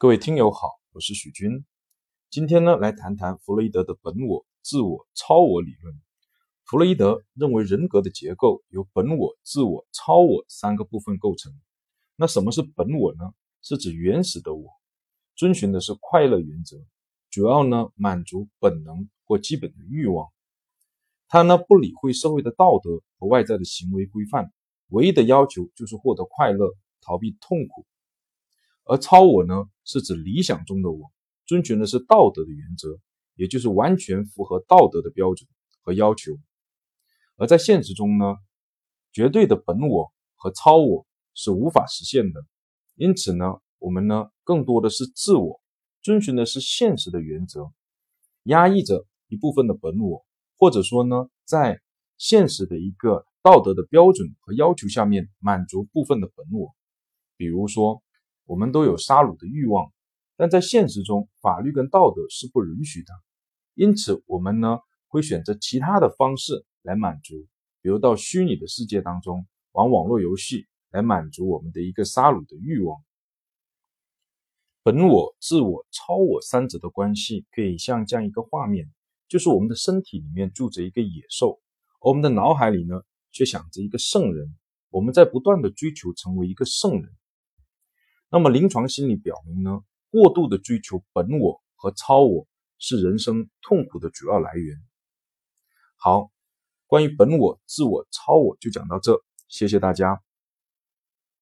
各位听友好，我是许军。今天呢，来谈谈弗洛伊德的本我、自我、超我理论。弗洛伊德认为人格的结构由本我、自我、超我三个部分构成。那什么是本我呢？是指原始的我，遵循的是快乐原则，主要呢满足本能或基本的欲望。他呢不理会社会的道德和外在的行为规范，唯一的要求就是获得快乐，逃避痛苦。而超我呢，是指理想中的我，遵循的是道德的原则，也就是完全符合道德的标准和要求。而在现实中呢，绝对的本我和超我是无法实现的。因此呢，我们呢更多的是自我，遵循的是现实的原则，压抑着一部分的本我，或者说呢，在现实的一个道德的标准和要求下面满足部分的本我，比如说。我们都有杀戮的欲望，但在现实中，法律跟道德是不允许的。因此，我们呢会选择其他的方式来满足，比如到虚拟的世界当中玩网络游戏来满足我们的一个杀戮的欲望。本我、自我、超我三者的关系，可以像这样一个画面：就是我们的身体里面住着一个野兽，而我们的脑海里呢却想着一个圣人。我们在不断的追求成为一个圣人。那么，临床心理表明呢，过度的追求本我和超我是人生痛苦的主要来源。好，关于本我、自我、超我就讲到这，谢谢大家。